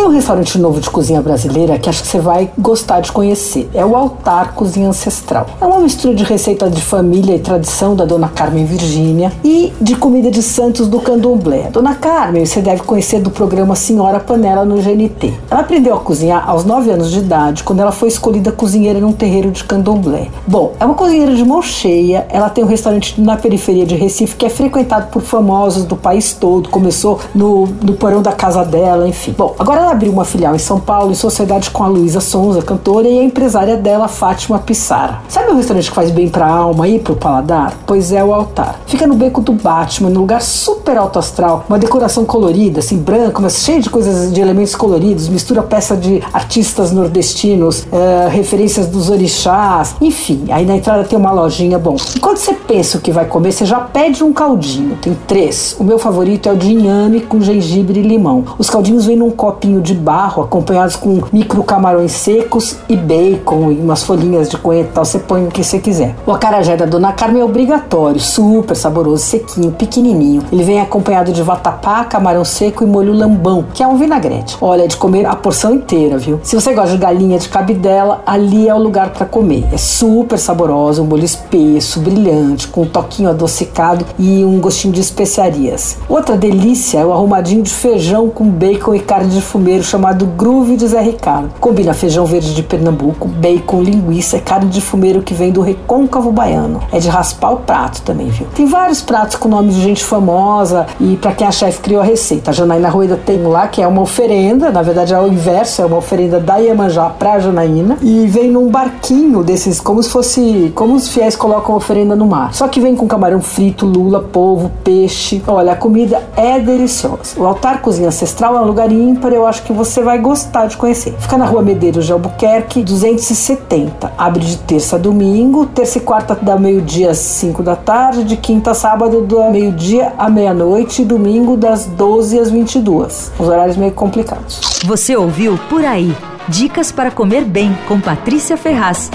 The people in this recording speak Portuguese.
Tem um restaurante novo de cozinha brasileira que acho que você vai gostar de conhecer. É o Altar Cozinha Ancestral. É uma mistura de receita de família e tradição da Dona Carmen Virgínia e de comida de santos do candomblé. Dona Carmen, você deve conhecer do programa Senhora Panela no GNT. Ela aprendeu a cozinhar aos 9 anos de idade, quando ela foi escolhida cozinheira num terreiro de candomblé. Bom, é uma cozinheira de mão cheia, ela tem um restaurante na periferia de Recife que é frequentado por famosos do país todo. Começou no, no porão da casa dela, enfim. Bom, agora ela abriu uma filial em São Paulo, em sociedade com a Luísa Sonza, cantora, e a empresária dela, Fátima Pissara. Sabe um restaurante que faz bem pra alma e pro paladar? Pois é o Altar. Fica no beco do Batman, num lugar super alto astral, uma decoração colorida, assim, branca, mas cheia de coisas, de elementos coloridos, mistura peça de artistas nordestinos, uh, referências dos orixás, enfim. Aí na entrada tem uma lojinha, bom. Enquanto você pensa o que vai comer, você já pede um caldinho. Tem três. O meu favorito é o de inhame com gengibre e limão. Os caldinhos vêm num copinho de barro, acompanhados com micro camarões secos e bacon e umas folhinhas de coentro tal. Você põe o que você quiser. O acarajé da Dona Carmen é obrigatório, super saboroso, sequinho, pequenininho. Ele vem acompanhado de vatapá, camarão seco e molho lambão, que é um vinagrete. Olha, é de comer a porção inteira, viu? Se você gosta de galinha de cabidela, ali é o lugar para comer. É super saboroso, um molho espesso, brilhante, com um toquinho adocicado e um gostinho de especiarias. Outra delícia é o arrumadinho de feijão com bacon e carne de chamado Groove de Zé Ricardo. Combina feijão verde de Pernambuco, bacon, linguiça carne de fumeiro que vem do recôncavo baiano. É de raspar o prato também, viu? Tem vários pratos com nome de gente famosa e para quem a chefe criou a receita. A Janaína Rueda tem lá que é uma oferenda, na verdade é o inverso, é uma oferenda da Iemanjá pra Janaína e vem num barquinho desses, como se fosse, como os fiéis colocam oferenda no mar. Só que vem com camarão frito, lula, polvo, peixe. Olha, a comida é deliciosa. O Altar Cozinha Ancestral é um lugar ímpar, eu acho que você vai gostar de conhecer. Fica na rua Medeiros de Albuquerque, 270. Abre de terça a domingo, terça e quarta da meio-dia às 5 da tarde, de quinta a sábado do meio-dia à meia-noite e domingo das 12 às 22. Os horários meio complicados. Você ouviu Por Aí. Dicas para comer bem com Patrícia Ferraz.